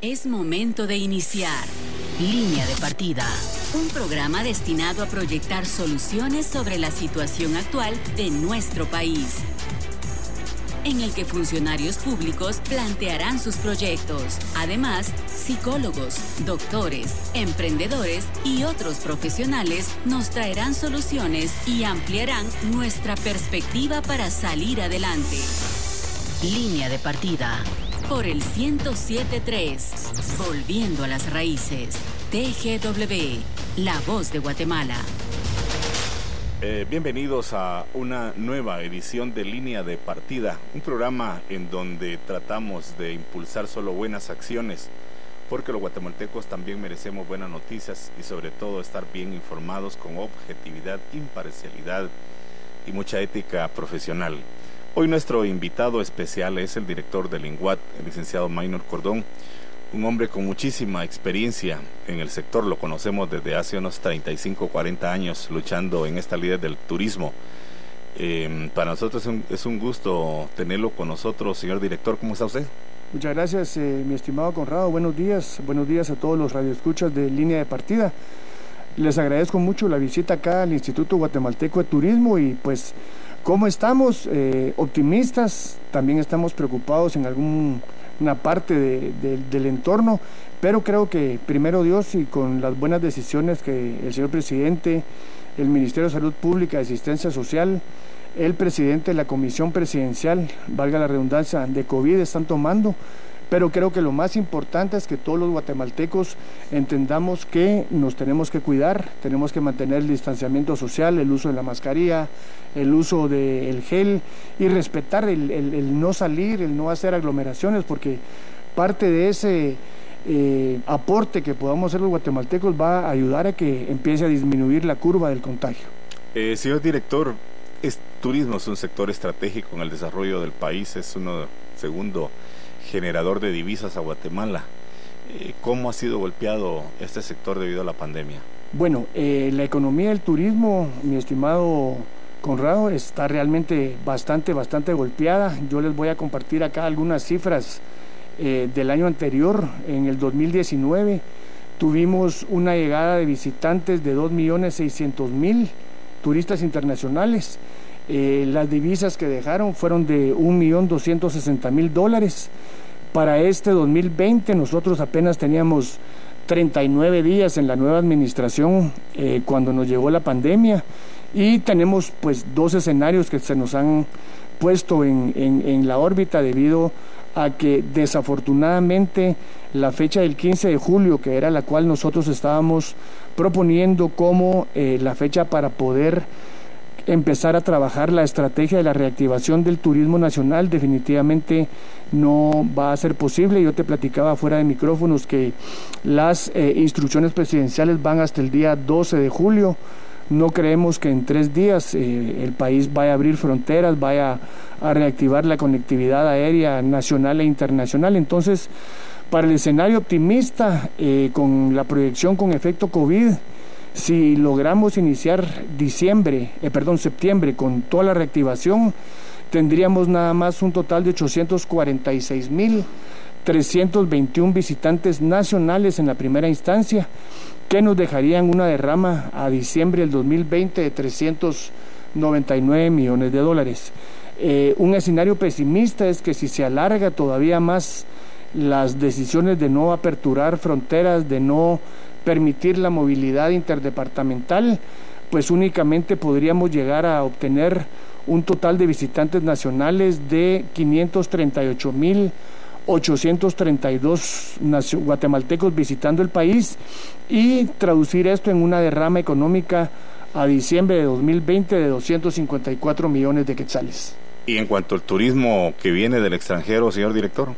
Es momento de iniciar Línea de Partida, un programa destinado a proyectar soluciones sobre la situación actual de nuestro país en el que funcionarios públicos plantearán sus proyectos. Además, psicólogos, doctores, emprendedores y otros profesionales nos traerán soluciones y ampliarán nuestra perspectiva para salir adelante. Línea de partida por el 1073, volviendo a las raíces. TGW, la voz de Guatemala. Eh, bienvenidos a una nueva edición de Línea de Partida, un programa en donde tratamos de impulsar solo buenas acciones, porque los guatemaltecos también merecemos buenas noticias y sobre todo estar bien informados con objetividad, imparcialidad y mucha ética profesional. Hoy nuestro invitado especial es el director del INGUAT, el licenciado Maynor Cordón, un hombre con muchísima experiencia en el sector, lo conocemos desde hace unos 35, 40 años luchando en esta línea del turismo. Em, para nosotros es un, gusto tenerlo con nosotros, señor director. ¿Cómo está usted? Muchas gracias, eh, mi estimado Conrado. Buenos días. Buenos días a todos los radioescuchas de línea de partida. Les agradezco mucho la visita acá al Instituto Guatemalteco de Turismo y pues, ¿cómo estamos? Eh, optimistas, también estamos preocupados en algún una parte del entorno, pero creo que primero Dios y con las buenas decisiones que el señor presidente, el Ministerio de Salud Pública y Asistencia Social, el presidente de la Comisión Presidencial, valga la redundancia, de COVID están tomando, pero creo que lo más importante es que todos los guatemaltecos entendamos que nos tenemos que cuidar, tenemos que mantener el distanciamiento social, el uso de la mascarilla, el uso del gel y respetar el, no salir, el no hacer aglomeraciones, porque parte de ese eh, aporte que podamos hacer los guatemaltecos va a ayudar a que empiece a disminuir la curva del contagio. Eh, señor director, es, turismo es un sector estratégico en el desarrollo del país, es uno segundo generador de divisas a Guatemala. Eh, ¿Cómo ha sido golpeado este sector debido a la pandemia? Bueno, eh, la economía del turismo, mi estimado Conrado, está realmente bastante, bastante golpeada. Yo les voy a compartir acá algunas cifras eh, del año anterior, en el 2019. Tuvimos una llegada de visitantes de 2.600.000 turistas internacionales. las divisas que dejaron fueron de 1.260.000 dólares. Para este 2020 nosotros apenas teníamos 39 días en la nueva administración eh, cuando nos llegó la pandemia. Y tenemos pues dos escenarios que se nos han puesto en, en, la órbita debido a que desafortunadamente la fecha del 15 de julio, que era la cual nosotros estábamos proponiendo como eh, la fecha para poder empezar a trabajar la estrategia de la reactivación del turismo nacional definitivamente no va a ser posible. Yo te platicaba fuera de micrófonos que las eh, instrucciones presidenciales van hasta el día 12 de julio. No creemos que en tres días eh, el país vaya a abrir fronteras, vaya a reactivar la conectividad aérea nacional e internacional. Entonces, para el escenario optimista, eh, con la proyección con efecto COVID, si logramos iniciar diciembre, eh, perdón, septiembre con toda la reactivación, tendríamos nada más un total de 846.321 visitantes nacionales en la primera instancia, que nos dejarían una derrama a diciembre del 2020 de 399 millones de dólares. Eh, un escenario pesimista es que si se alarga todavía más las decisiones de no aperturar fronteras, de no permitir la movilidad interdepartamental, pues únicamente podríamos llegar a obtener un total de visitantes nacionales de 538 mil 832 guatemaltecos visitando el país y traducir esto en una derrama económica a diciembre de 2020 de 254 millones de quetzales. Y en cuanto al turismo que viene del extranjero, señor director.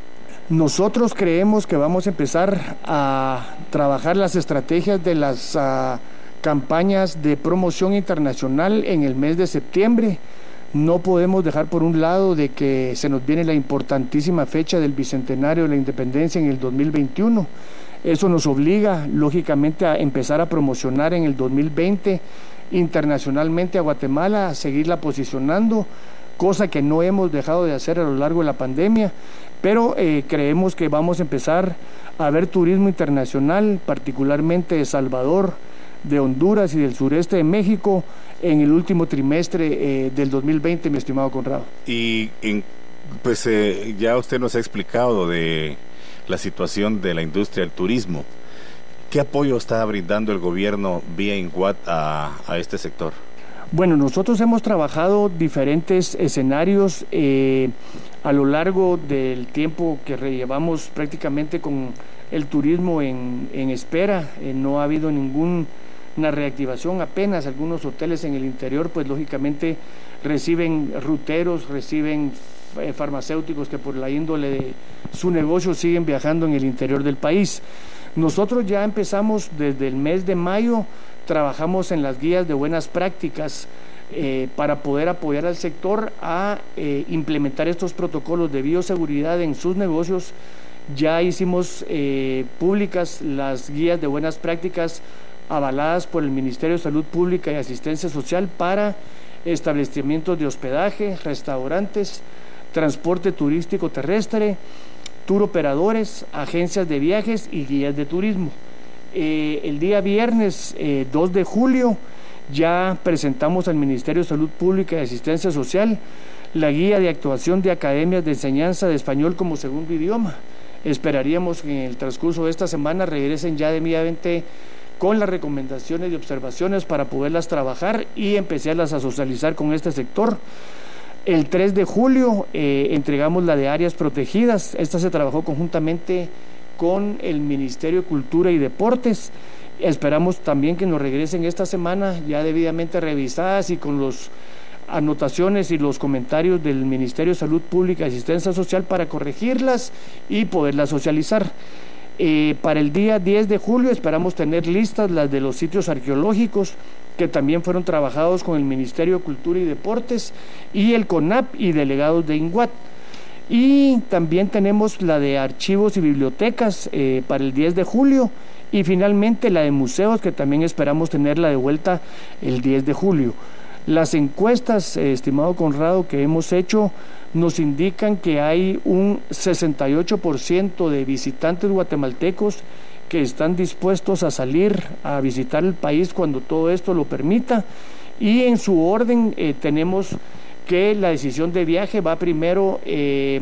Nosotros creemos que vamos a empezar a trabajar las estrategias de las ah, campañas de promoción internacional en el mes de septiembre. No podemos dejar por un lado de que se nos viene la importantísima fecha del Bicentenario de la Independencia en el 2021. Eso nos obliga, lógicamente, a empezar a promocionar en el 2020 internacionalmente a Guatemala, a seguirla posicionando cosa que no hemos dejado de hacer a lo largo de la pandemia, pero eh, creemos que vamos a empezar a ver turismo internacional, particularmente de Salvador, de Honduras y del sureste de México en el último trimestre eh, del 2020, mi estimado Conrado. Y pues eh, ya usted nos ha explicado de la situación de la industria del turismo. ¿Qué apoyo está brindando el gobierno vía INGUAT a este sector? Bueno, nosotros hemos trabajado diferentes escenarios eh, a lo largo del tiempo que llevamos prácticamente con el turismo en, espera. no ha habido ningún una reactivación apenas. Algunos hoteles en el interior, pues lógicamente reciben ruteros, reciben eh, farmacéuticos que por la índole de su negocio siguen viajando en el interior del país. Nosotros ya empezamos desde el mes de mayo, trabajamos en las guías de buenas prácticas eh, para poder apoyar al sector a eh, implementar estos protocolos de bioseguridad en sus negocios. Ya hicimos públicas las guías de buenas prácticas avaladas por el Ministerio de Salud Pública y Asistencia Social para establecimientos de hospedaje, restaurantes, transporte turístico terrestre, operadores, agencias de viajes y guías de turismo. Eh, el día viernes 2 eh, de julio ya presentamos al Ministerio de Salud Pública y Asistencia Social la guía de actuación de academias de enseñanza de español como segundo idioma. Esperaríamos que en el transcurso de esta semana regresen ya debidamente con las recomendaciones y observaciones para poderlas trabajar y empezarlas a socializar con este sector. El 3 de julio eh, entregamos la de áreas protegidas. Esta se trabajó conjuntamente con el Ministerio de Cultura y Deportes. Esperamos también que nos regresen esta semana ya debidamente revisadas y con las anotaciones y los comentarios del Ministerio de Salud Pública y Asistencia Social para corregirlas y poderlas socializar. Eh, para el día 10 de julio esperamos tener listas las de los sitios arqueológicos que también fueron trabajados con el Ministerio de Cultura y Deportes y el CONAP y delegados de INGUAT. Y también tenemos la de archivos y bibliotecas eh, para el 10 de julio y finalmente la de museos que también esperamos tenerla de vuelta el 10 de julio. Las encuestas, eh, estimado Conrado, que hemos hecho nos indican que hay un 68% de visitantes guatemaltecos que están dispuestos a salir a visitar el país cuando todo esto lo permita. Y en su orden eh, tenemos que la decisión de viaje va primero eh,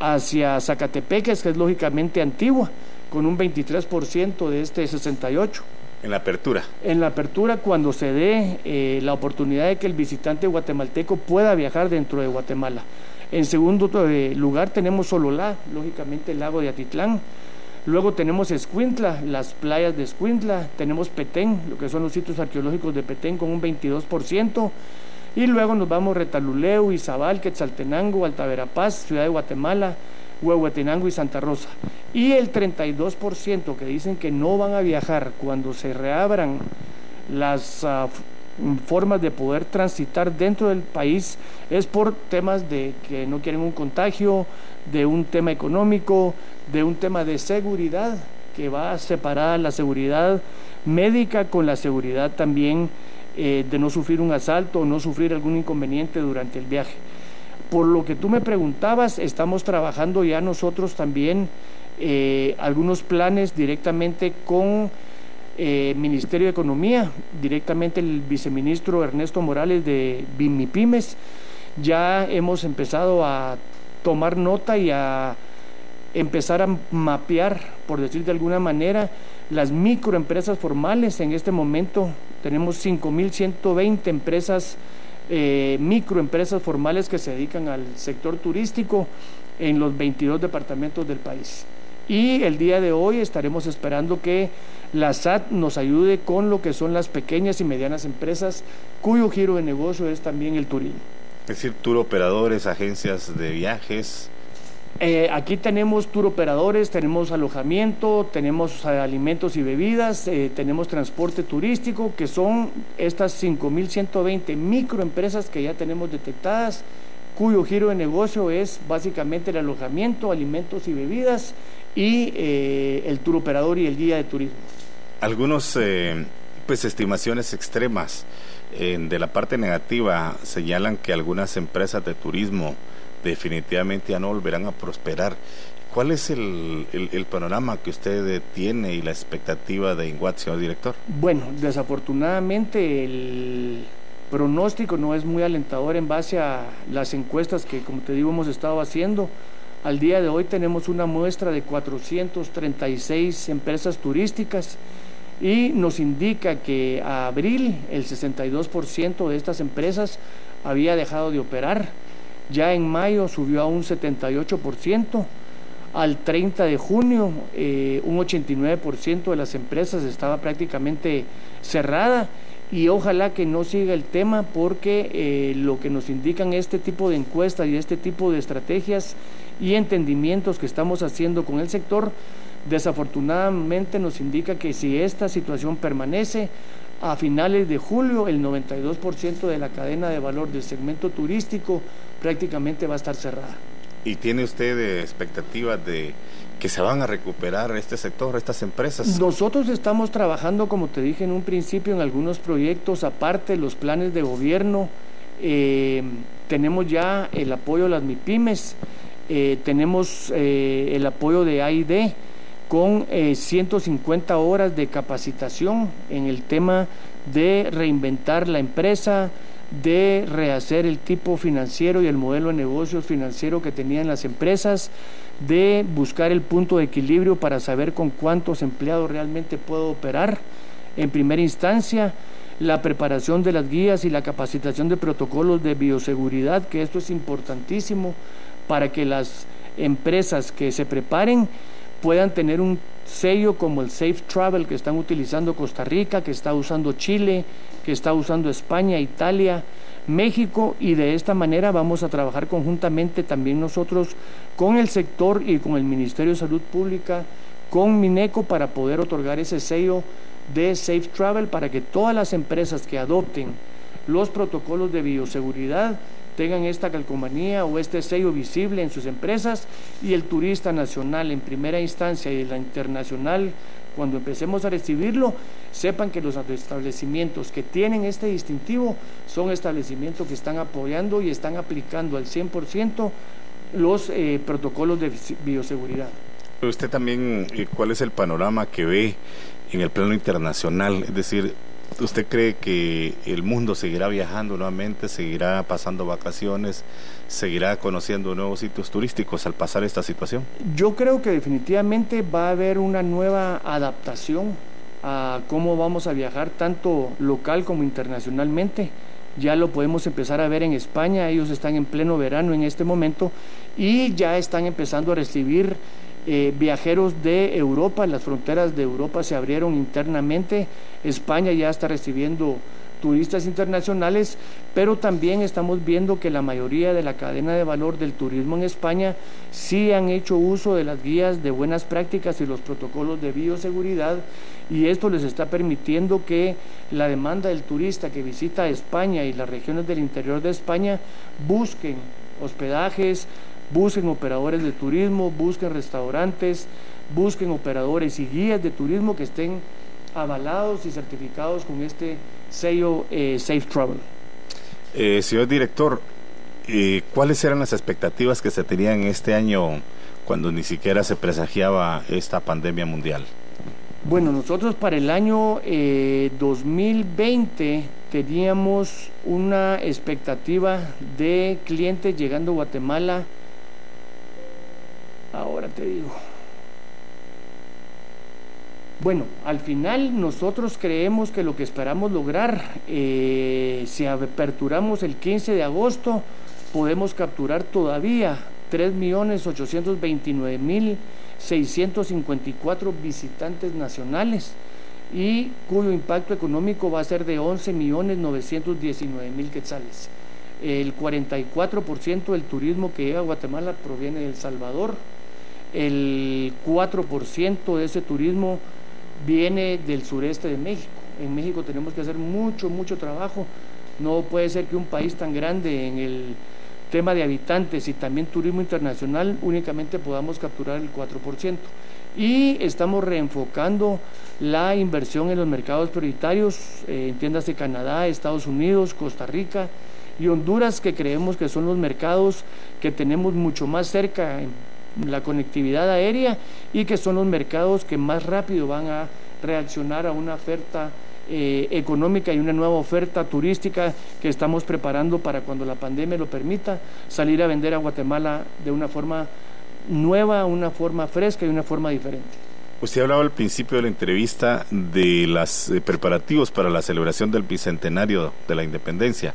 hacia Zacatepeques, que es lógicamente antigua, con un 23% de este 68%. En la apertura. En la apertura, cuando se dé eh, la oportunidad de que el visitante guatemalteco pueda viajar dentro de Guatemala. En segundo lugar tenemos Sololá, lógicamente el lago de Atitlán. Luego tenemos Escuintla, las playas de Escuintla. Tenemos Petén, lo que son los sitios arqueológicos de Petén con un 22%. Y luego nos vamos Retaluleu, Izabal, Quetzaltenango, Altaverapaz, Ciudad de Guatemala, Huehuetenango y Santa Rosa. Y el 32% que dicen que no van a viajar cuando se reabran las ah, formas de poder transitar dentro del país es por temas de que no quieren un contagio, de un tema económico, de un tema de seguridad, que va a la seguridad médica con la seguridad también eh, de no sufrir un asalto o no sufrir algún inconveniente durante el viaje. Por lo que tú me preguntabas, estamos trabajando ya nosotros también eh, algunos planes directamente con eh, Ministerio de Economía, directamente el viceministro Ernesto Morales de Bimipymes. Ya hemos empezado a tomar nota y a empezar a mapear, por decir de alguna manera, las microempresas formales. En este momento tenemos 5.120 empresas, eh, microempresas formales que se dedican al sector turístico en los 22 departamentos del país. Y el día de hoy estaremos esperando que la SAT nos ayude con lo que son las pequeñas y medianas empresas cuyo giro de negocio es también el turismo. Es decir, tour operadores, agencias de viajes. Eh, aquí tenemos tour operadores, tenemos alojamiento, tenemos eh, alimentos y bebidas, eh, tenemos transporte turístico, que son estas 5.120 microempresas que ya tenemos detectadas, cuyo giro de negocio es básicamente el alojamiento, alimentos y bebidas y el tour operador y el guía de turismo. Algunos, pues, estimaciones extremas de la parte negativa señalan que algunas empresas de turismo definitivamente ya no volverán a prosperar. ¿Cuál es el, panorama que usted tiene y la expectativa de Inguat, señor director? Bueno, desafortunadamente el pronóstico no es muy alentador en base a las encuestas que, como te digo, hemos estado haciendo. Al día de hoy tenemos una muestra de 436 empresas turísticas y nos indica que a abril el 62% de estas empresas había dejado de operar. Ya en mayo subió a un 78%. Al 30 de junio eh, un 89% de las empresas estaba prácticamente cerrada y ojalá que no siga el tema porque eh, lo que nos indican este tipo de encuestas y este tipo de estrategias y entendimientos que estamos haciendo con el sector, desafortunadamente nos indica que si esta situación permanece, a finales de julio el 92% de la cadena de valor del segmento turístico prácticamente va a estar cerrada. ¿Y tiene usted expectativas de que se van a recuperar este sector, estas empresas? Nosotros estamos trabajando, como te dije en un principio, en algunos proyectos, aparte los planes de gobierno. Eh, tenemos ya el apoyo de las MIPIMES, eh, tenemos eh, el apoyo de AID con 150 horas de capacitación en el tema de reinventar la empresa, de rehacer el tipo financiero y el modelo de negocios financiero que tenían las empresas, de buscar el punto de equilibrio para saber con cuántos empleados realmente puedo operar. En primera instancia, la preparación de las guías y la capacitación de protocolos de bioseguridad, que esto es importantísimo para que las empresas que se preparen puedan tener un sello como el Safe Travel que están utilizando Costa Rica, que está usando Chile, que está usando España, Italia, México y de esta manera vamos a trabajar conjuntamente también nosotros con el sector y con el Ministerio de Salud Pública, con Mineco para poder otorgar ese sello de Safe Travel para que todas las empresas que adopten los protocolos de bioseguridad tengan esta calcomanía o este sello visible en sus empresas y el turista nacional en primera instancia y la internacional, cuando empecemos a recibirlo, sepan que los establecimientos que tienen este distintivo son establecimientos que están apoyando y están aplicando al 100% los eh, protocolos de bioseguridad. usted también, eh, ¿cuál es el panorama que ve en el plano internacional? Es decir, ¿Usted cree que el mundo seguirá viajando nuevamente, seguirá pasando vacaciones, seguirá conociendo nuevos sitios turísticos al pasar esta situación? Yo creo que definitivamente va a haber una nueva adaptación a cómo vamos a viajar tanto local como internacionalmente. Ya lo podemos empezar a ver en España, ellos están en pleno verano en este momento y ya están empezando a recibir eh, viajeros de Europa, las fronteras de Europa se abrieron internamente, España ya está recibiendo turistas internacionales, pero también estamos viendo que la mayoría de la cadena de valor del turismo en España sí han hecho uso de las guías de buenas prácticas y los protocolos de bioseguridad y esto les está permitiendo que la demanda del turista que visita España y las regiones del interior de España busquen hospedajes, busquen operadores de turismo, busquen restaurantes, busquen operadores y guías de turismo que estén avalados y certificados con este sello eh, Safe Travel. Eh, señor director, eh, ¿cuáles eran las expectativas que se tenían este año cuando ni siquiera se presagiaba esta pandemia mundial? Bueno, nosotros para el año 2020 teníamos una expectativa de clientes llegando a Guatemala Ahora te digo. Bueno, al final nosotros creemos que lo que esperamos lograr, eh, si aperturamos el 15 de agosto, podemos capturar todavía 3.829.654 visitantes nacionales y cuyo impacto económico va a ser de 11.919.000 quetzales. El 44% del turismo que llega a Guatemala proviene de El Salvador, el 4% de ese turismo viene del sureste de México. En México tenemos que hacer mucho, mucho trabajo. No puede ser que un país tan grande en el tema de habitantes y también turismo internacional únicamente podamos capturar el 4%. y estamos reenfocando la inversión en los mercados prioritarios, eh, en tiendas de Canadá, Estados Unidos, Costa Rica y Honduras, que creemos que son los mercados que tenemos mucho más cerca la conectividad aérea y que son los mercados que más rápido van a reaccionar a una oferta eh, económica y una nueva oferta turística que estamos preparando para cuando la pandemia lo permita, salir a vender a Guatemala de una forma nueva, una forma fresca y una forma diferente. Usted hablaba al principio de la entrevista de los eh, preparativos para la celebración del bicentenario de la independencia.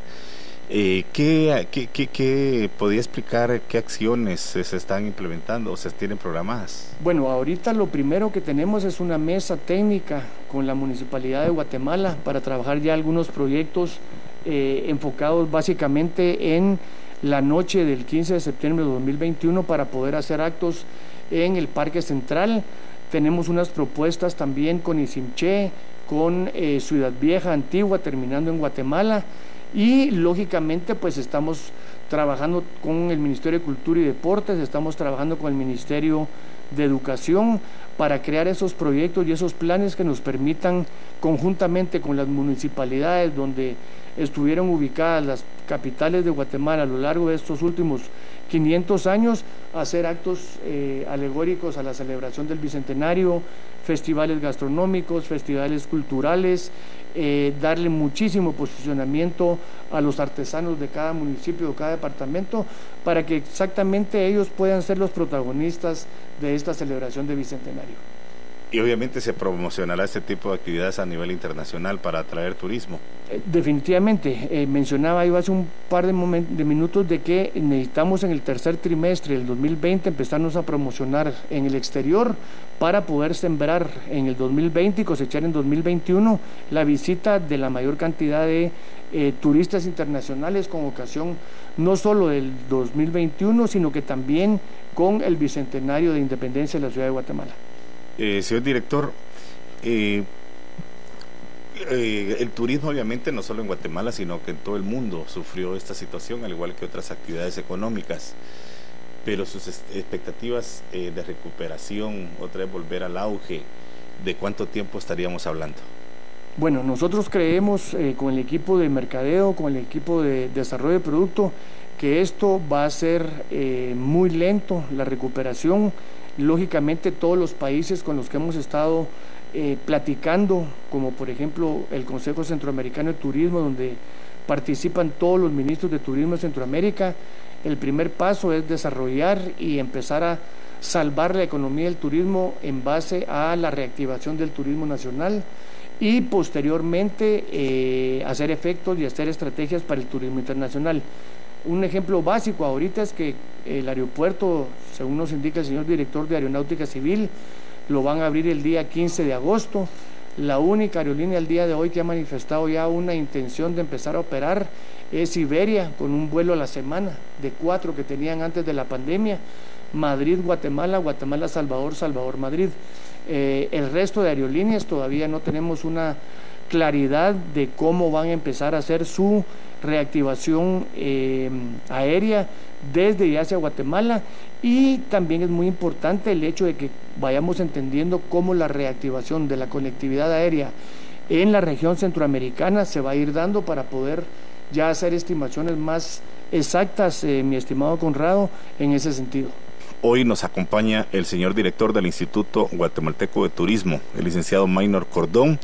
Eh, ¿qué, qué, podía explicar qué acciones se están implementando o se tienen programadas? Bueno, ahorita lo primero que tenemos es una mesa técnica con la Municipalidad de Guatemala para trabajar ya algunos proyectos eh, enfocados básicamente en la noche del 15 de septiembre de 2021 para poder hacer actos en el Parque Central. Tenemos unas propuestas también con Isimché, con eh, Ciudad Vieja Antigua, terminando en Guatemala y lógicamente pues estamos trabajando con el Ministerio de Cultura y Deportes, estamos trabajando con el Ministerio de Educación para crear esos proyectos y esos planes que nos permitan conjuntamente con las municipalidades donde estuvieron ubicadas las capitales de Guatemala a lo largo de estos últimos 500 años, hacer actos eh, alegóricos a la celebración del Bicentenario, festivales gastronómicos, festivales culturales, eh, darle muchísimo posicionamiento a los artesanos de cada municipio, de cada departamento, para que exactamente ellos puedan ser los protagonistas de esta celebración de Bicentenario. Y obviamente se promocionará este tipo de actividades a nivel internacional para atraer turismo. Eh, definitivamente, eh, mencionaba yo hace un par de, minutos de que necesitamos en el tercer trimestre del 2020 empezarnos a promocionar en el exterior para poder sembrar en el 2020 y cosechar en 2021 la visita de la mayor cantidad de eh, turistas internacionales con ocasión no solo del 2021, sino que también con el bicentenario de independencia de la ciudad de Guatemala. Eh, señor director, eh, eh, el turismo obviamente no solo en Guatemala, sino que en todo el mundo sufrió esta situación, al igual que otras actividades económicas. Pero sus expectativas de recuperación, otra vez volver al auge, ¿de cuánto tiempo estaríamos hablando? Bueno, nosotros creemos con el equipo de mercadeo, con el equipo de desarrollo de producto, que esto va a ser muy lento, la recuperación Lógicamente todos los países con los que hemos estado eh, platicando, como por ejemplo el Consejo Centroamericano de Turismo, donde participan todos los ministros de Turismo de Centroamérica, el primer paso es desarrollar y empezar a salvar la economía del turismo en base a la reactivación del turismo nacional y posteriormente eh, hacer efectos y hacer estrategias para el turismo internacional. Un ejemplo básico ahorita es que el aeropuerto, según nos indica el señor director de Aeronáutica Civil, lo van a abrir el día 15 de agosto. La única aerolínea al día de hoy que ha manifestado ya una intención de empezar a operar es Iberia, con un vuelo a la semana, de cuatro que tenían antes de la pandemia. Madrid, Guatemala, Guatemala, Salvador, Salvador, Madrid. Eh, el resto de aerolíneas todavía no tenemos una claridad de cómo van a empezar a hacer su reactivación eh, aérea desde y hacia Guatemala y también es muy importante el hecho de que vayamos entendiendo cómo la reactivación de la conectividad aérea en la región centroamericana se va a ir dando para poder ya hacer estimaciones más exactas, eh, mi estimado Conrado, en ese sentido. Hoy nos acompaña el señor director del Instituto Guatemalteco de Turismo, el licenciado Maynor Cordón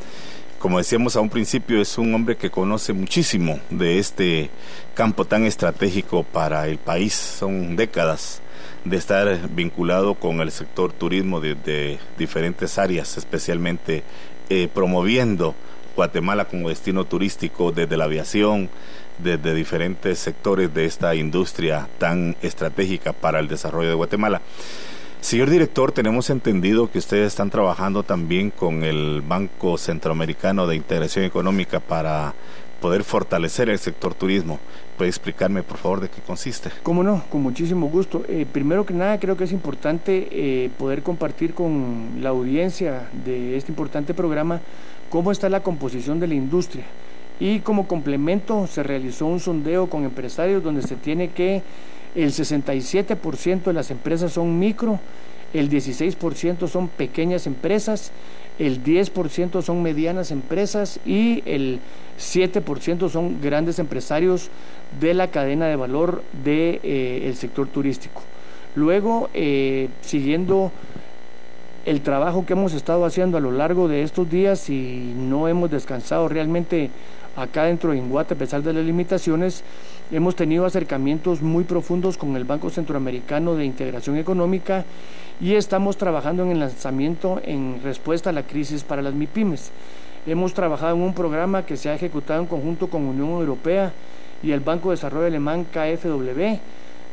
como decíamos a un principio, es un hombre que conoce muchísimo de este campo tan estratégico para el país. Son décadas de estar vinculado con el sector turismo de, diferentes áreas, especialmente eh, promoviendo Guatemala como destino turístico desde la aviación, desde diferentes sectores de esta industria tan estratégica para el desarrollo de Guatemala. Señor director, tenemos entendido que ustedes están trabajando también con el Banco Centroamericano de Integración Económica para poder fortalecer el sector turismo. ¿Puede explicarme, por favor, de qué consiste? Cómo no, con muchísimo gusto. Eh, primero que nada, creo que es importante eh, poder compartir con la audiencia de este importante programa cómo está la composición de la industria. Y como complemento se realizó un sondeo con empresarios donde se tiene que el 67% de las empresas son micro, el 16% son pequeñas empresas, el 10% son medianas empresas y el 7% son grandes empresarios de la cadena de valor del de, eh, sector turístico. Luego, eh, siguiendo el trabajo que hemos estado haciendo a lo largo de estos días y no hemos descansado realmente acá dentro de Inguate a pesar de las limitaciones, hemos tenido acercamientos muy profundos con el Banco Centroamericano de Integración Económica y estamos trabajando en el lanzamiento en respuesta a la crisis para las MIPIMES. Hemos trabajado en un programa que se ha ejecutado en conjunto con Unión Europea y el Banco de Desarrollo Alemán KfW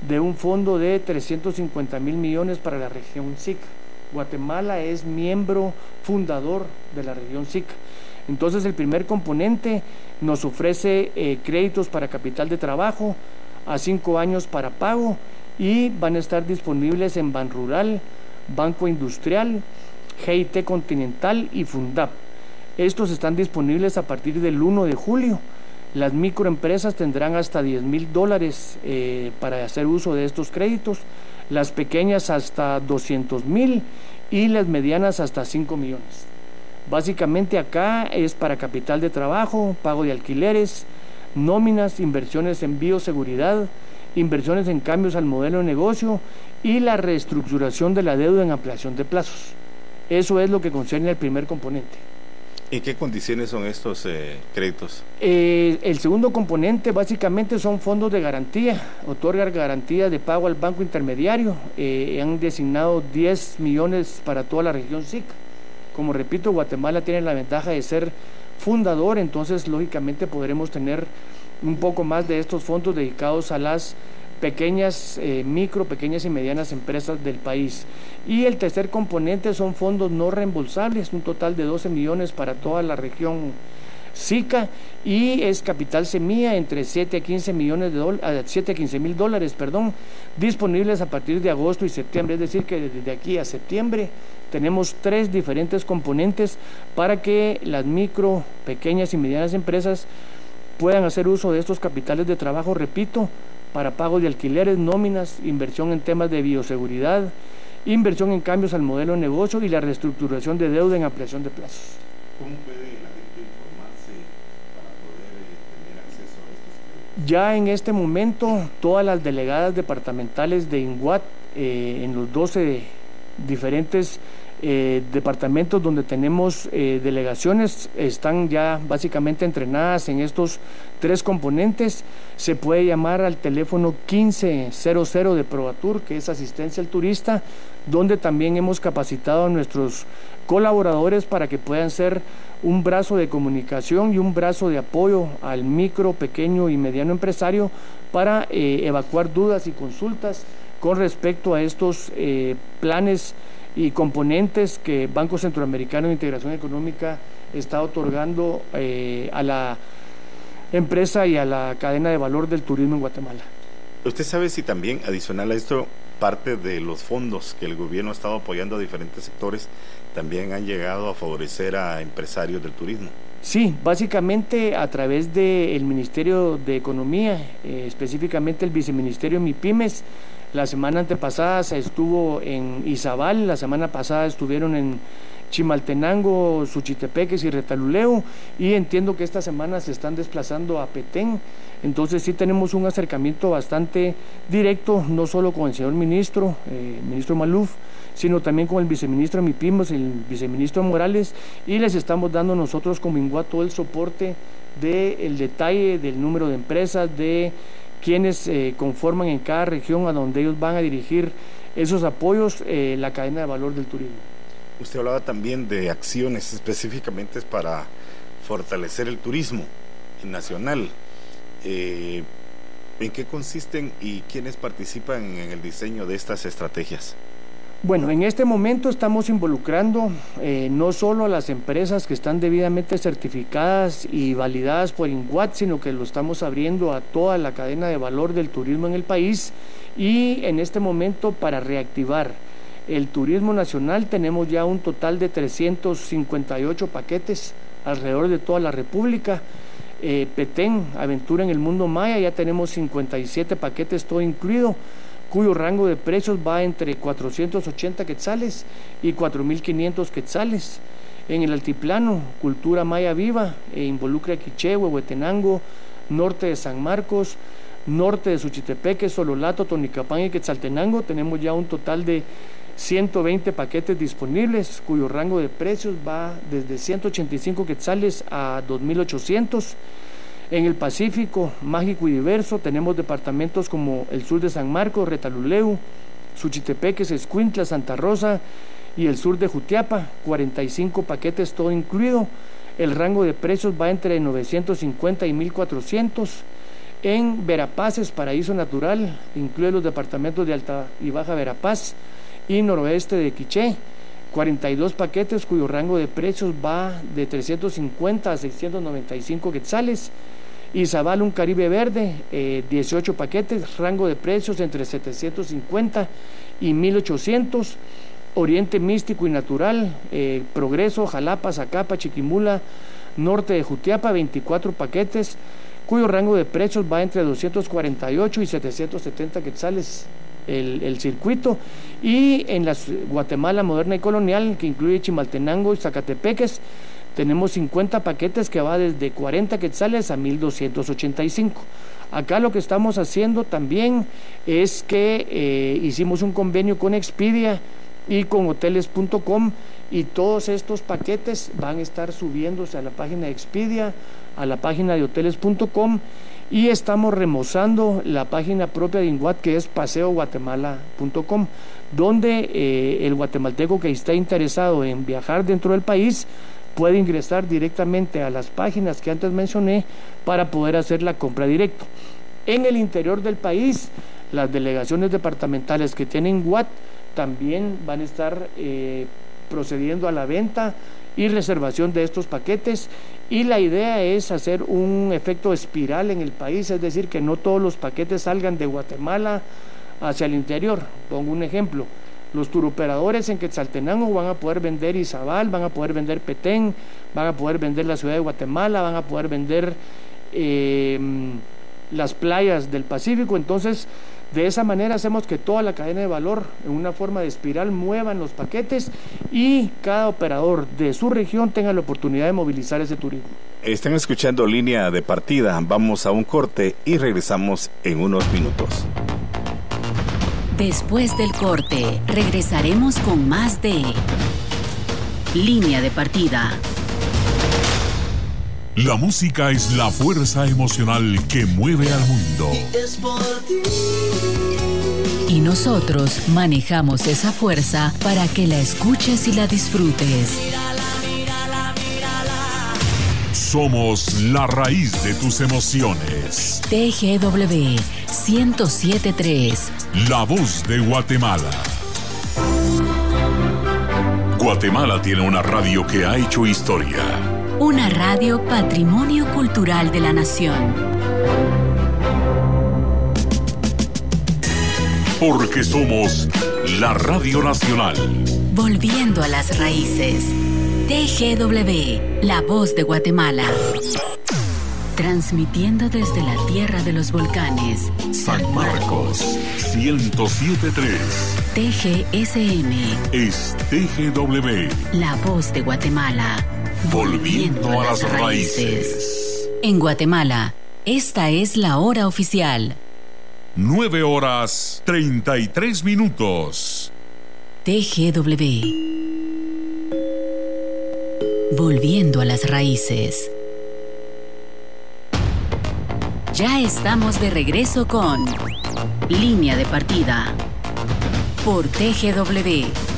de un fondo de 350 mil millones para la región SICA. Guatemala es miembro fundador de la región SICA. Entonces el primer componente nos ofrece eh, créditos para capital de trabajo a cinco años para pago y van a estar disponibles en Ban Rural, Banco Industrial, GIT Continental y Fundap. Estos están disponibles a partir del 1 de julio. Las microempresas tendrán hasta 10 mil dólares eh, para hacer uso de estos créditos, las pequeñas hasta 200 mil y las medianas hasta 5 millones. Básicamente acá es para capital de trabajo, pago de alquileres, nóminas, inversiones en bioseguridad, inversiones en cambios al modelo de negocio y la reestructuración de la deuda en ampliación de plazos. Eso es lo que concierne al primer componente. ¿En qué condiciones son estos eh, créditos? Eh, el segundo componente básicamente son fondos de garantía, otorgar garantía de pago al banco intermediario. Eh, han designado 10 millones para toda la región SIC. Como repito, Guatemala tiene la ventaja de ser fundador, entonces lógicamente podremos tener un poco más de estos fondos dedicados a las pequeñas, eh, micro, pequeñas y medianas empresas del país. Y el tercer componente son fondos no reembolsables, un total de 12 millones para toda la región SICA y es capital semilla entre 7 a 15 millones de dólares, 7 a 15 mil dólares, perdón, disponibles a partir de agosto y septiembre, es decir que desde aquí a septiembre tenemos tres diferentes componentes para que las micro, pequeñas y medianas empresas puedan hacer uso de estos capitales de trabajo, repito, para pago de alquileres, nóminas, inversión en temas de bioseguridad, inversión en cambios al modelo de negocio y la reestructuración de deuda en ampliación de plazos. ¿Cómo puede la gente informarse para poder eh, tener acceso a estos créditos? Ya en este momento, todas las delegadas departamentales de INGUAT eh, en los 12 diferentes eh, departamentos donde tenemos eh, delegaciones están ya básicamente entrenadas en estos tres componentes. Se puede llamar al teléfono 1500 de Probatur, que es asistencia al turista, donde también hemos capacitado a nuestros colaboradores para que puedan ser un brazo de comunicación y un brazo de apoyo al micro, pequeño y mediano empresario para eh, evacuar dudas y consultas con respecto a estos planes y componentes que Banco Centroamericano de Integración Económica está otorgando eh, a la empresa y a la cadena de valor del turismo en Guatemala. ¿Usted sabe si también, adicional a esto, parte de los fondos que el gobierno ha estado apoyando a diferentes sectores también han llegado a favorecer a empresarios del turismo? Sí, básicamente a través del Ministerio de Economía, eh, específicamente el Viceministerio MIPIMES, la semana antepasada se estuvo en Izabal, la semana pasada estuvieron en Chimaltenango, Suchitepeques y Retaluleo y entiendo que esta semana se están desplazando a Petén. Entonces sí tenemos un acercamiento bastante directo, no solo con el señor ministro, eh, ministro Maluf, sino también con el viceministro Mipimos, el viceministro Morales, y les estamos dando nosotros como INGUA todo el soporte del detalle del número de empresas, de quienes eh, conforman en cada región a donde ellos van a dirigir esos apoyos, eh, la cadena de valor del turismo. Usted hablaba también de acciones específicamente para fortalecer el turismo nacional. Eh, ¿En qué consisten y quiénes participan en el diseño de estas estrategias? Bueno, en este momento estamos involucrando eh, no solo a las empresas que están debidamente certificadas y validadas por INGUAT, sino que lo estamos abriendo a toda la cadena de valor del turismo en el país y en este momento para reactivar el turismo nacional tenemos ya un total de 358 paquetes alrededor de toda la República. Eh, Petén, Aventura en el Mundo Maya, ya tenemos 57 paquetes todo incluido cuyo rango de precios va entre 480 quetzales y 4.500 quetzales. En el altiplano, cultura maya viva, e involucra Quiché, Huehuetenango, norte de San Marcos, norte de Suchitepeque, Sololato, Tonicapán y Quetzaltenango. Tenemos ya un total de 120 paquetes disponibles, cuyo rango de precios va desde 185 quetzales a 2.800. En el Pacífico, mágico y diverso, tenemos departamentos como el sur de San Marcos, Retaluleu, Suchitepeques, Escuintla, Santa Rosa y el sur de Jutiapa, 45 paquetes todo incluido. El rango de precios va entre 950 y 1400. En Verapaces, Paraíso Natural, incluye los departamentos de Alta y Baja Verapaz y noroeste de Quiché. 42 paquetes cuyo rango de precios va de 350 a 695 quetzales. Izabal, un Caribe verde, 18 eh, paquetes, rango de precios entre 750 y 1800. Oriente Místico y Natural, eh, Progreso, Jalapa, Zacapa, Chiquimula, Norte de Jutiapa, 24 paquetes, cuyo rango de precios va entre 248 y 770 quetzales el, el circuito. Y en la Guatemala moderna y colonial, que incluye Chimaltenango y Zacatepeques, tenemos 50 paquetes que va desde 40 quetzales a 1285. Acá lo que estamos haciendo también es que eh, hicimos un convenio con Expedia y con hoteles.com y todos estos paquetes van a estar subiéndose a la página de Expedia, a la página de hoteles.com y estamos remozando la página propia de INGUAT que es paseoguatemala.com donde eh, el guatemalteco que está interesado en viajar dentro del país puede ingresar directamente a las páginas que antes mencioné para poder hacer la compra directo. En el interior del país, las delegaciones departamentales que tienen WAT también van a estar eh, procediendo a la venta y reservación de estos paquetes y la idea es hacer un efecto espiral en el país, es decir, que no todos los paquetes salgan de Guatemala hacia el interior. Pongo un ejemplo. Los turoperadores en Quetzaltenango van a poder vender Izabal, van a poder vender Petén, van a poder vender la ciudad de Guatemala, van a poder vender eh, las playas del Pacífico. Entonces, de esa manera hacemos que toda la cadena de valor, en una forma de espiral, muevan los paquetes y cada operador de su región tenga la oportunidad de movilizar ese turismo. Están escuchando línea de partida. Vamos a un corte y regresamos en unos minutos. Después del corte, regresaremos con más de línea de partida. La música es la fuerza emocional que mueve al mundo. Y nosotros manejamos esa fuerza para que la escuches y la disfrutes. Somos la raíz de tus emociones. TGW 1073. La voz de Guatemala. Guatemala tiene una radio que ha hecho historia. Una radio patrimonio cultural de la nación. Porque somos la Radio Nacional. Volviendo a las raíces. TGW, la voz de Guatemala. Transmitiendo desde la tierra de los volcanes. San Marcos, 1073. TGSM. Es TGW. La voz de Guatemala. Volviendo a las raíces. En Guatemala, esta es la hora oficial. 9 horas 33 minutos. TGW. Volviendo a las raíces. Ya estamos de regreso con Línea de Partida por TGW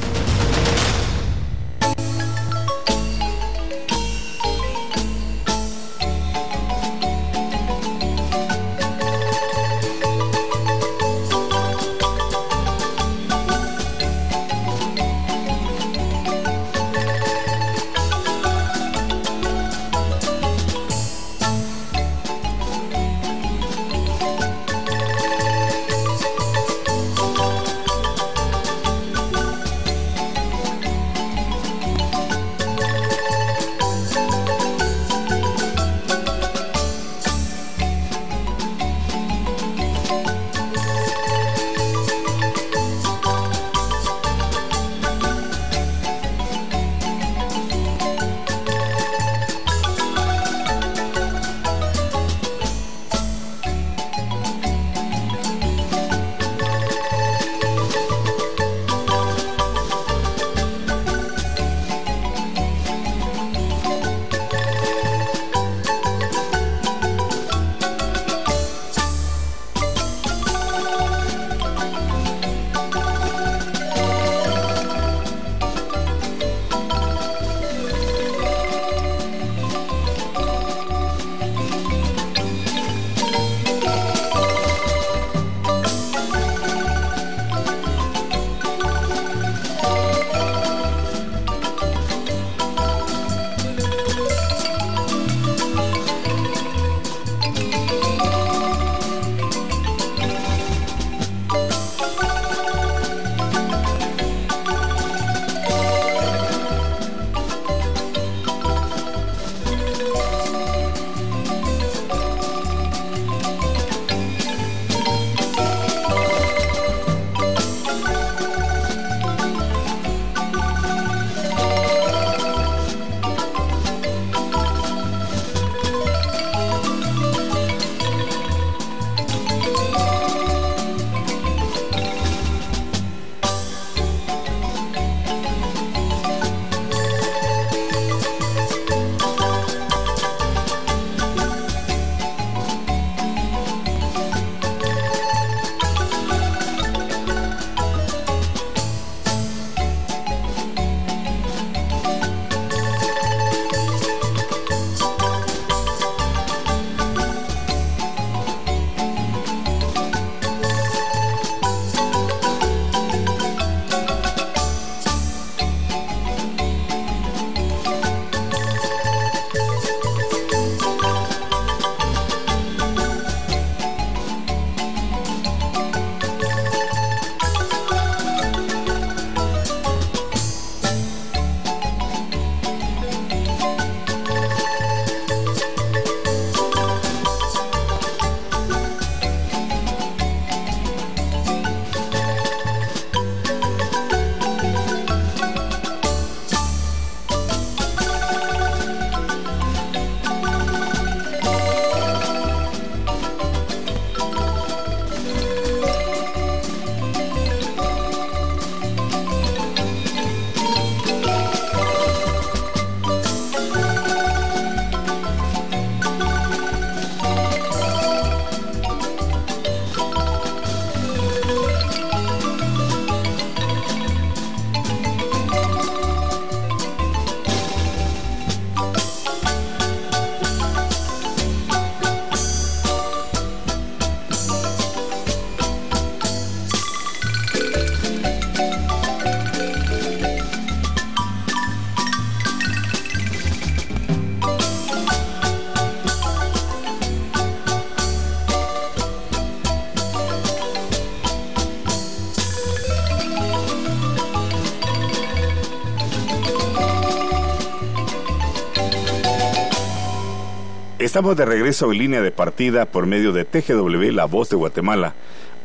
Estamos de regreso en línea de partida por medio de TGW La Voz de Guatemala.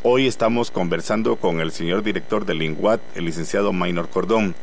Hoy estamos conversando con el señor director del INGUAT, el licenciado Maynor Cordón.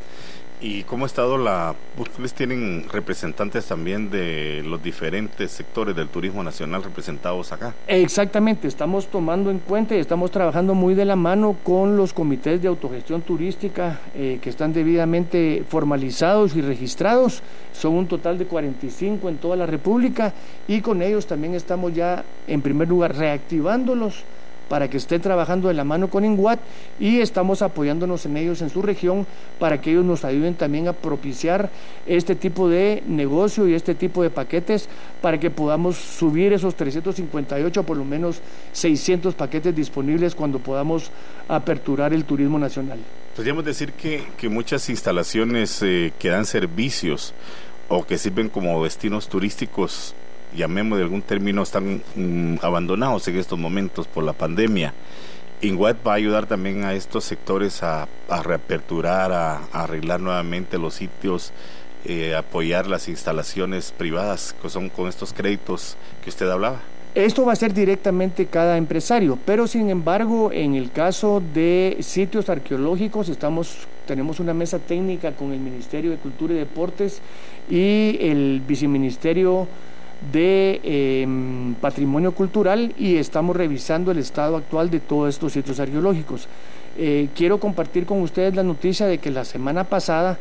¿Y cómo ha estado la... Ustedes tienen representantes también de los diferentes sectores del turismo nacional representados acá? Exactamente, estamos tomando en cuenta y estamos trabajando muy de la mano con los comités de autogestión turística eh, que están debidamente formalizados y registrados. Son un total de 45 en toda la República y con ellos también estamos ya, en primer lugar, reactivándolos para que estén trabajando de la mano con INGUAT y estamos apoyándonos en ellos en su región para que ellos nos ayuden también a propiciar este tipo de negocio y este tipo de paquetes para que podamos subir esos 358 a por lo menos 600 paquetes disponibles cuando podamos aperturar el turismo nacional. Podríamos decir que, muchas instalaciones eh, que dan servicios o que sirven como destinos turísticos llamemos de algún término, están mm, abandonados en estos momentos por la pandemia. INGUAT va a ayudar también a estos sectores a, reaperturar, a, arreglar nuevamente los sitios, eh, apoyar las instalaciones privadas que son con estos créditos que usted hablaba. Esto va a ser directamente cada empresario, pero sin embargo, en el caso de sitios arqueológicos, estamos, tenemos una mesa técnica con el Ministerio de Cultura y Deportes y el Viceministerio de em, patrimonio cultural y estamos revisando el estado actual de todos estos sitios arqueológicos. Eh, quiero compartir con ustedes la noticia de que la semana pasada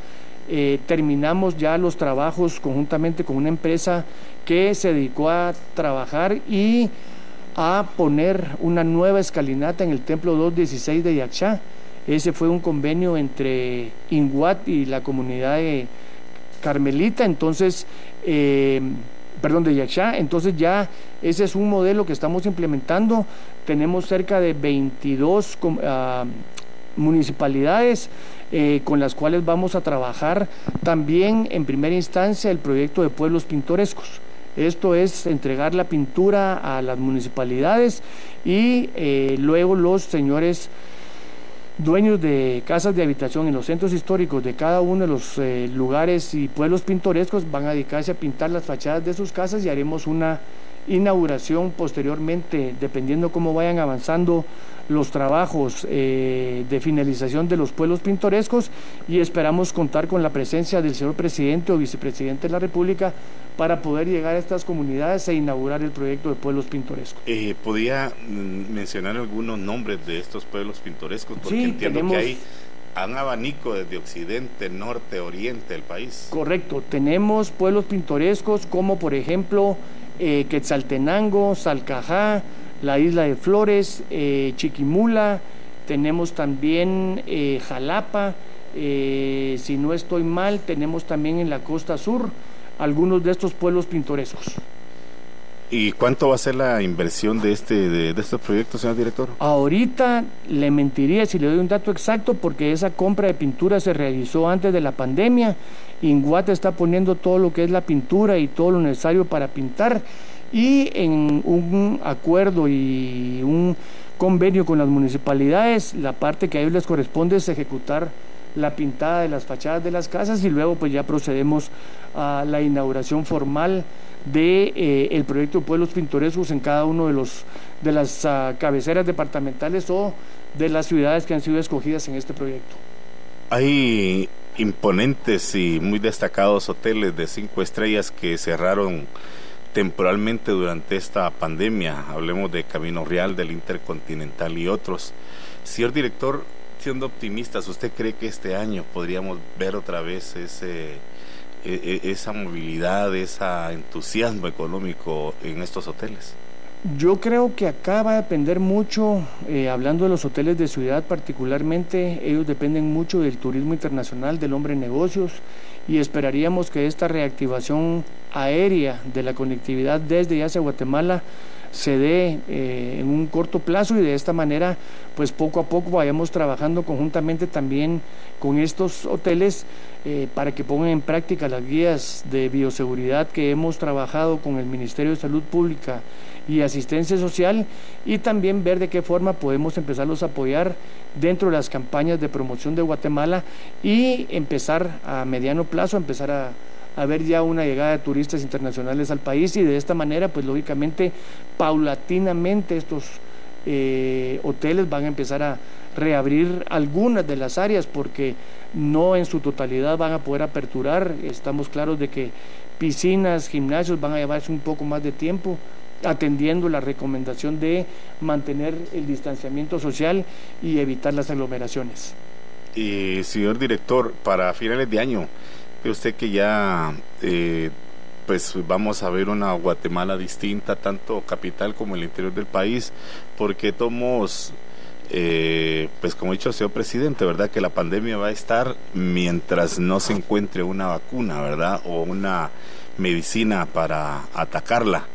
eh, terminamos ya los trabajos conjuntamente con una empresa que se dedicó a trabajar y a poner una nueva escalinata en el templo 216 de Yaxchá. Ese fue un convenio entre INGUAT y la comunidad de Carmelita. Entonces, eh, perdón, de Yaxchá. Entonces ya ese es un modelo que estamos implementando. Tenemos cerca de 22 ah, municipalidades eh, con las cuales vamos a trabajar también en primera instancia el proyecto de pueblos pintorescos. Esto es entregar la pintura a las municipalidades y eh, luego los señores dueños de casas de habitación en los centros históricos de cada uno de los eh, lugares y pueblos pintorescos van a dedicarse a pintar las fachadas de sus casas y haremos una inauguración posteriormente, dependiendo cómo vayan avanzando los trabajos eh, de finalización de los pueblos pintorescos y esperamos contar con la presencia del señor presidente o vicepresidente de la República para poder llegar a estas comunidades e inaugurar el proyecto de pueblos pintorescos. Eh, ¿Podría mm, mencionar algunos nombres de estos pueblos pintorescos? Porque entiendo que hay un abanico desde occidente, norte, oriente del país. Correcto, tenemos pueblos pintorescos como por ejemplo eh, Quetzaltenango, Salcajá, la isla de Flores, eh, Chiquimula, tenemos también eh, Jalapa, si no estoy mal, tenemos también en la costa sur algunos de estos pueblos pintorescos. ¿Y cuánto va a ser la inversión de este de, de estos proyectos, señor director? Ahorita le mentiría si le doy un dato exacto porque esa compra de pintura se realizó antes de la pandemia. Inguate está poniendo todo lo que es la pintura y todo lo necesario para pintar y en un acuerdo y un convenio con las municipalidades, la parte que a ellos les corresponde es ejecutar la pintada de las fachadas de las casas y luego pues ya procedemos a la inauguración formal de eh, el proyecto Pueblos Pintorescos en cada uno de los de las ah, cabeceras departamentales o de las ciudades que han sido escogidas en este proyecto. Hay imponentes y muy destacados hoteles de cinco estrellas que cerraron temporalmente durante esta pandemia. Hablemos de Camino Real, del Intercontinental y otros. Señor director, siendo optimistas, ¿usted cree que este año podríamos ver otra vez e, e, esa movilidad, ese entusiasmo económico en estos hoteles? Yo creo que acá va a depender mucho, eh, hablando de los hoteles de ciudad particularmente, ellos dependen mucho del turismo internacional, del hombre negocios, y esperaríamos que esta reactivación aérea de la conectividad desde y hacia Guatemala se dé eh, en un corto plazo y de esta manera pues poco a poco vayamos trabajando conjuntamente también con estos hoteles eh, para que pongan en práctica las guías de bioseguridad que hemos trabajado con el Ministerio de Salud Pública y Asistencia Social y también ver de qué forma podemos empezarlos a apoyar dentro de las campañas de promoción de Guatemala y empezar a mediano plazo, empezar a haber ya una llegada de turistas internacionales al país y de esta manera, pues lógicamente, paulatinamente estos eh, hoteles van a empezar a reabrir algunas de las áreas porque no en su totalidad van a poder aperturar. Estamos claros de que piscinas, gimnasios van a llevarse un poco más de tiempo atendiendo la recomendación de mantener el distanciamiento social y evitar las aglomeraciones. Y señor director, para finales de año, usted que ya eh, pues vamos a ver una Guatemala distinta, tanto capital como el interior del país, porque tomos eh, pues como ha dicho el señor presidente, ¿verdad? Que la pandemia va a estar mientras no se encuentre una vacuna, ¿verdad? O una medicina para atacarla.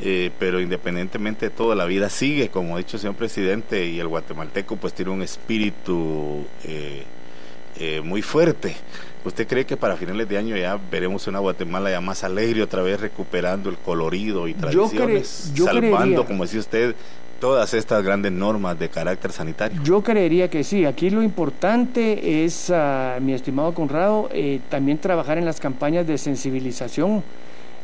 Eh, pero independientemente de todo, la vida sigue, como ha dicho el señor presidente, y el guatemalteco pues tiene un espíritu eh, eh, muy fuerte. ¿Usted cree que para finales de año ya veremos una Guatemala ya más alegre, otra vez recuperando el colorido y tradiciones, salvando, como decía usted, todas estas grandes normas de carácter sanitario? Yo creería que sí. Aquí lo importante es, ah, mi estimado Conrado, también trabajar en las campañas de sensibilización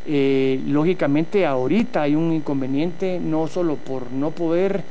eh, lógicamente ahorita hay un inconveniente no solo por no poder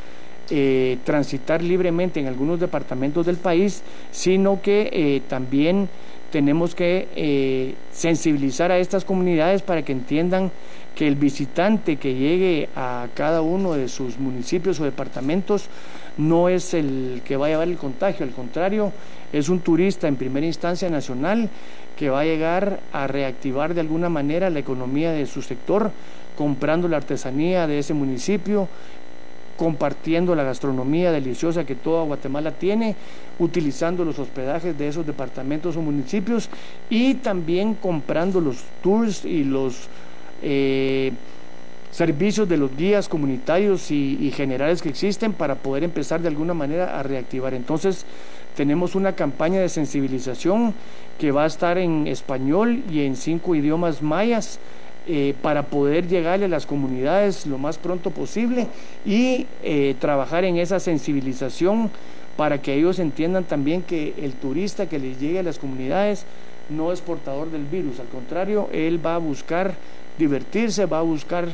eh, transitar libremente en algunos departamentos del país, sino que eh, también tenemos que sensibilizar a estas comunidades para que entiendan que el visitante que llegue a cada uno de sus municipios o departamentos no es el que va a llevar el contagio, al contrario, es un turista en primera instancia nacional que va a llegar a reactivar de alguna manera la economía de su sector, comprando la artesanía de ese municipio, compartiendo la gastronomía deliciosa que toda Guatemala tiene, utilizando los hospedajes de esos departamentos o municipios y también comprando los tours y los eh, servicios de los guías comunitarios y, y generales que existen para poder empezar de alguna manera a reactivar. Entonces, tenemos una campaña de sensibilización que va a estar en español y en cinco idiomas mayas eh, para poder llegarle a las comunidades lo más pronto posible y eh, trabajar en esa sensibilización para que ellos entiendan también que el turista que les llegue a las comunidades no es portador del virus, al contrario, él va a buscar divertirse, va a buscar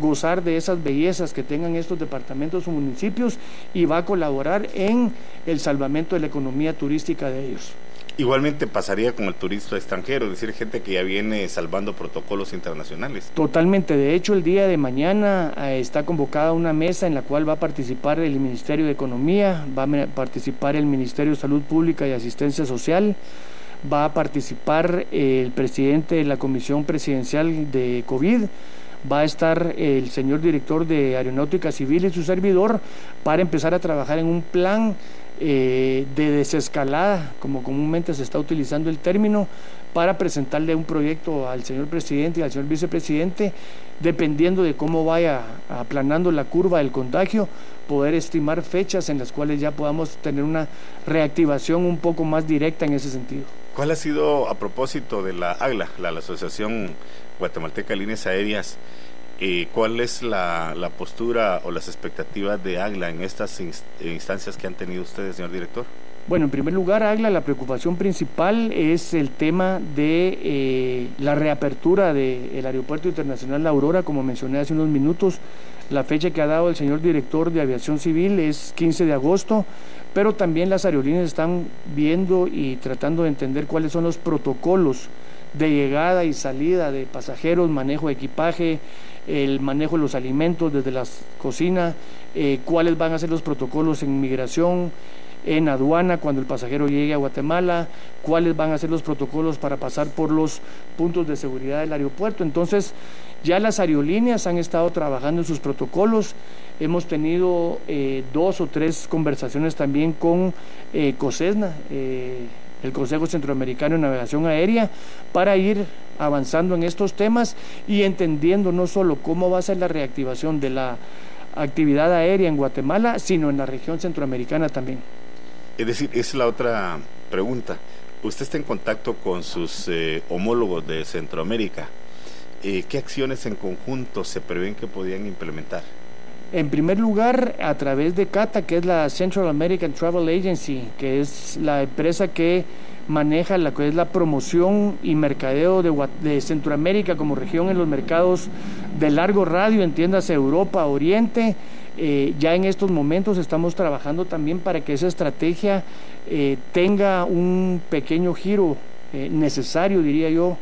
gozar de esas bellezas que tengan estos departamentos o municipios y va a colaborar en el salvamento de la economía turística de ellos. Igualmente pasaría con el turista extranjero, es decir, gente que ya viene salvando protocolos internacionales. Totalmente, de hecho el día de mañana eh, está convocada una mesa en la cual va a participar el Ministerio de Economía, va a participar el Ministerio de Salud Pública y Asistencia Social, va a participar el presidente de la Comisión Presidencial de COVID, va a estar el señor director de Aeronáutica Civil y su servidor para empezar a trabajar en un plan eh, de desescalada, como comúnmente se está utilizando el término, para presentarle un proyecto al señor presidente y al señor vicepresidente, dependiendo de cómo vaya aplanando la curva del contagio, poder estimar fechas en las cuales ya podamos tener una reactivación un poco más directa en ese sentido. ¿Cuál ha sido, a propósito de la AGLA, la, Asociación Guatemalteca de Líneas Aéreas, eh, cuál es la, postura o las expectativas de AGLA en estas instancias que han tenido ustedes, señor director? Bueno, en primer lugar, AGLA, la preocupación principal es el tema de eh, la reapertura del Aeropuerto Internacional La Aurora, como mencioné hace unos minutos. La fecha que ha dado el señor director de Aviación Civil es 15 de agosto pero también las aerolíneas están viendo y tratando de entender cuáles son los protocolos de llegada y salida de pasajeros, manejo de equipaje, el manejo de los alimentos desde la cocina, eh, cuáles van a ser los protocolos en migración, en aduana cuando el pasajero llegue a Guatemala, cuáles van a ser los protocolos para pasar por los puntos de seguridad del aeropuerto. Entonces, ya las aerolíneas han estado trabajando en sus protocolos, hemos tenido eh, dos o tres conversaciones también con eh, COSESNA, eh, el Consejo Centroamericano de Navegación Aérea, para ir avanzando en estos temas y entendiendo no solo cómo va a ser la reactivación de la actividad aérea en Guatemala, sino en la región centroamericana también. Es decir, es la otra pregunta. Usted está en contacto con sus homólogos de Centroamérica. Eh, ¿qué acciones en conjunto se prevén que podían implementar? En primer lugar, a través de CATA, que es la Central American Travel Agency, que es la empresa que maneja la que es la promoción y mercadeo de, Centroamérica como región en los mercados de largo radio, entiéndase Europa, Oriente. Eh, ya en estos momentos estamos trabajando también para que esa estrategia eh, tenga un pequeño giro eh, necesario, diría yo,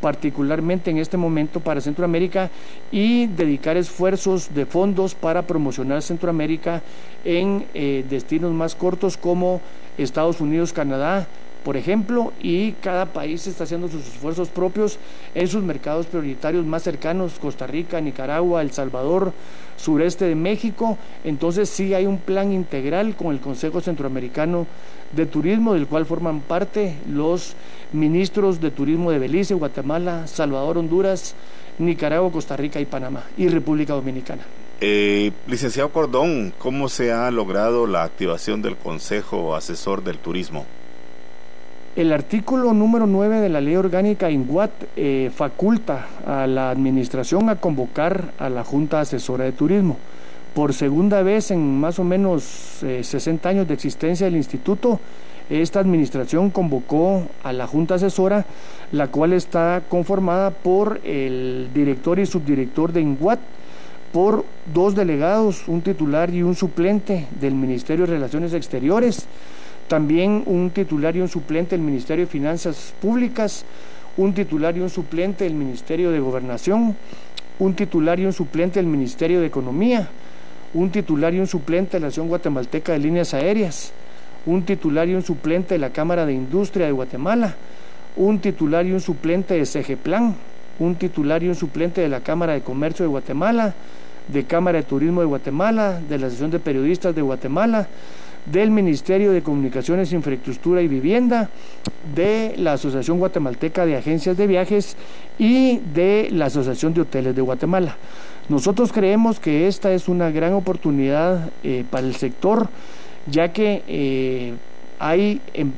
particularmente en este momento para Centroamérica y dedicar esfuerzos de fondos para promocionar Centroamérica en destinos más cortos como Estados Unidos, Canadá, por ejemplo, y cada país está haciendo sus esfuerzos propios en sus mercados prioritarios más cercanos, Costa Rica, Nicaragua, El Salvador, sureste de México. Entonces sí hay un plan integral con el Consejo Centroamericano de Turismo, del cual forman parte los ministros de Turismo de Belice, Guatemala, Salvador, Honduras, Nicaragua, Costa Rica y Panamá y República Dominicana. Eh, licenciado Cordón, ¿cómo se ha logrado la activación del Consejo Asesor del Turismo? El artículo número 9 de la ley orgánica INGUAT eh, faculta a la administración a convocar a la Junta Asesora de Turismo. Por segunda vez en más o menos 60 eh, años de existencia del instituto, esta administración convocó a la Junta Asesora, la cual está conformada por el director y subdirector de INGUAT, por dos delegados, un titular y un suplente del Ministerio de Relaciones Exteriores, también un titular y un suplente del Ministerio de Finanzas Públicas, un titular y un suplente del Ministerio de Gobernación, un titular y un suplente del Ministerio de Economía, un titular y un suplente de la Asociación Guatemalteca de Líneas Aéreas, un titular y un suplente de la Cámara de Industria de Guatemala, un titular y un suplente de CEGEPLAN, un titular y un suplente de la Cámara de Comercio de Guatemala, de Cámara de Turismo de Guatemala, de la Asociación de Periodistas de Guatemala, del Ministerio de Comunicaciones, Infraestructura y Vivienda, de la Asociación Guatemalteca de Agencias de Viajes y de la Asociación de Hoteles de Guatemala. Nosotros creemos que esta es una gran oportunidad eh, para el sector, ya que eh, hay em,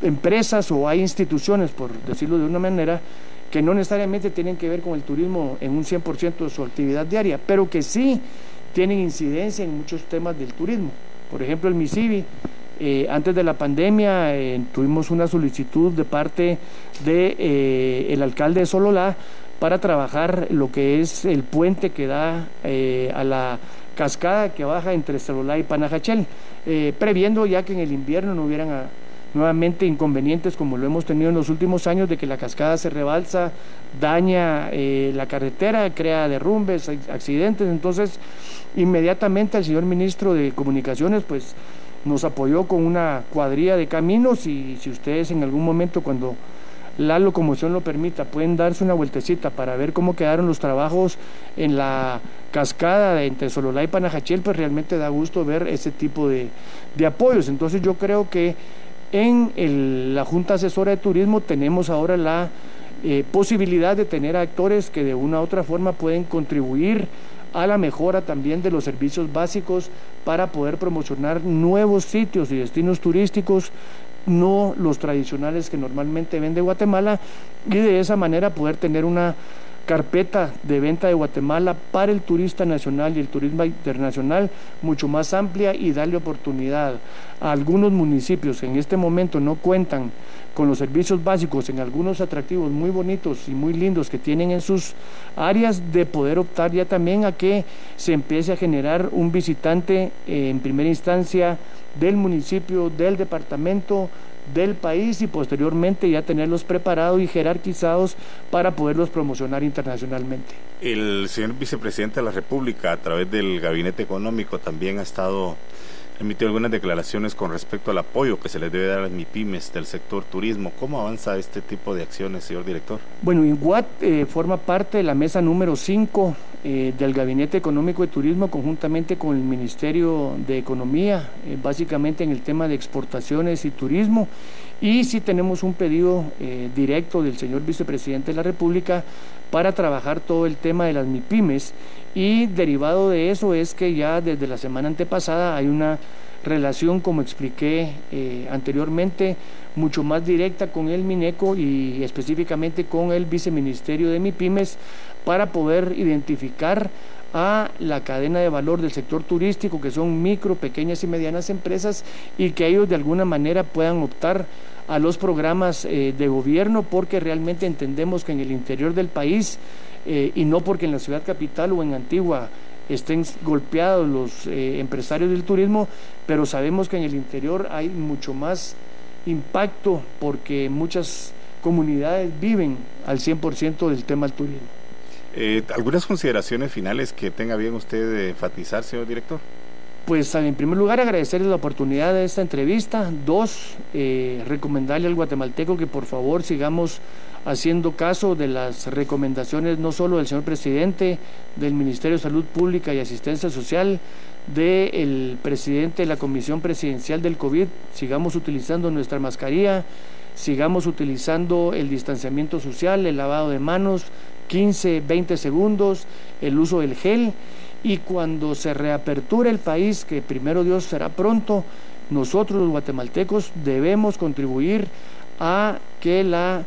empresas o hay instituciones, por decirlo de una manera, que no necesariamente tienen que ver con el turismo en un 100% de su actividad diaria, pero que sí tienen incidencia en muchos temas del turismo. Por ejemplo, el MISIBI, eh, antes de la pandemia tuvimos una solicitud de parte del de, alcalde de Sololá para trabajar lo que es el puente que da a la cascada que baja entre Sololá y Panajachel, previendo ya que en el invierno no hubieran ah, nuevamente inconvenientes como lo hemos tenido en los últimos años de que la cascada se rebalsa, daña la carretera, crea derrumbes, accidentes, entonces Inmediatamente el señor ministro de Comunicaciones pues nos apoyó con una cuadrilla de caminos y si ustedes en algún momento cuando la locomoción lo permita pueden darse una vueltecita para ver cómo quedaron los trabajos en la cascada de entre Sololá y Panajachel, pues realmente da gusto ver ese tipo de, apoyos. Entonces yo creo que en la Junta Asesora de Turismo tenemos ahora la eh, posibilidad de tener actores que de una u otra forma pueden contribuir a la mejora también de los servicios básicos para poder promocionar nuevos sitios y destinos turísticos no los tradicionales que normalmente vende Guatemala y de esa manera poder tener una carpeta de venta de Guatemala para el turista nacional y el turismo internacional mucho más amplia y darle oportunidad. A algunos municipios que en este momento no cuentan con los servicios básicos en algunos atractivos muy bonitos y muy lindos que tienen en sus áreas, de poder optar ya también a que se empiece a generar un visitante eh, en primera instancia del municipio, del departamento, del país y posteriormente ya tenerlos preparados y jerarquizados para poderlos promocionar internacionalmente. El señor vicepresidente de la República, a través del Gabinete Económico, también ha estado emitió algunas declaraciones con respecto al apoyo que se les debe dar a las MIPIMES del sector turismo. ¿Cómo avanza este tipo de acciones, señor director? Bueno, INGUAT eh, forma parte de la mesa número 5 eh, del Gabinete Económico de Turismo conjuntamente con el Ministerio de Economía, eh, básicamente en el tema de exportaciones y turismo. Y sí tenemos un pedido directo del señor vicepresidente de la República para trabajar todo el tema de las MIPIMES y derivado de eso es que ya desde la semana antepasada hay una relación, como expliqué eh, anteriormente, mucho más directa con el Mineco y específicamente con el viceministerio de MIPIMES para poder identificar a la cadena de valor del sector turístico, que son micro, pequeñas y medianas empresas, y que ellos de alguna manera puedan optar a los programas eh, de gobierno, porque realmente entendemos que en el interior del país, eh, y no porque en la ciudad capital o en Antigua estén golpeados los eh, empresarios del turismo, pero sabemos que en el interior hay mucho más impacto porque muchas comunidades viven al 100% del tema del turismo. Eh, ¿Algunas consideraciones finales que tenga bien usted de enfatizar, señor director? Pues en primer lugar agradecerles la oportunidad de esta entrevista. Dos, eh, recomendarle al guatemalteco que por favor sigamos haciendo caso de las recomendaciones no solo del señor presidente, del Ministerio de Salud Pública y Asistencia Social, del presidente de la Comisión Presidencial del COVID, sigamos utilizando nuestra mascarilla, sigamos utilizando el distanciamiento social, el lavado de manos, 15, 20 segundos, el uso del gel y cuando se reaperture el país, que primero Dios será pronto, nosotros los guatemaltecos debemos contribuir a que la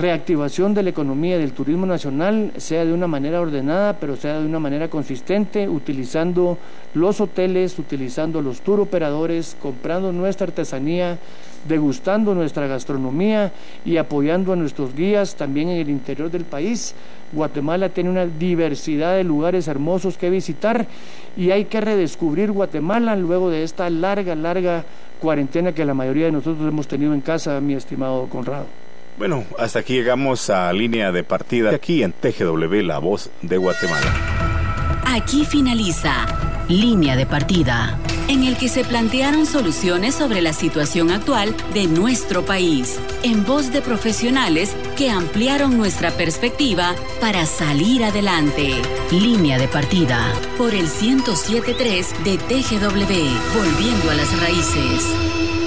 reactivación de la economía del turismo nacional sea de una manera ordenada, pero sea de una manera consistente, utilizando los hoteles, utilizando los tour operadores, comprando nuestra artesanía, degustando nuestra gastronomía y apoyando a nuestros guías también en el interior del país. Guatemala tiene una diversidad de lugares hermosos que visitar y hay que redescubrir Guatemala luego de esta larga, larga cuarentena que la mayoría de nosotros hemos tenido en casa, mi estimado Conrado. Bueno, hasta aquí llegamos a línea de partida aquí en TGW, La Voz de Guatemala. Aquí finaliza Línea de Partida, en el que se plantearon soluciones sobre la situación actual de nuestro país, en voz de profesionales que ampliaron nuestra perspectiva para salir adelante. Línea de Partida, por el 1073 de TGW, volviendo a las raíces.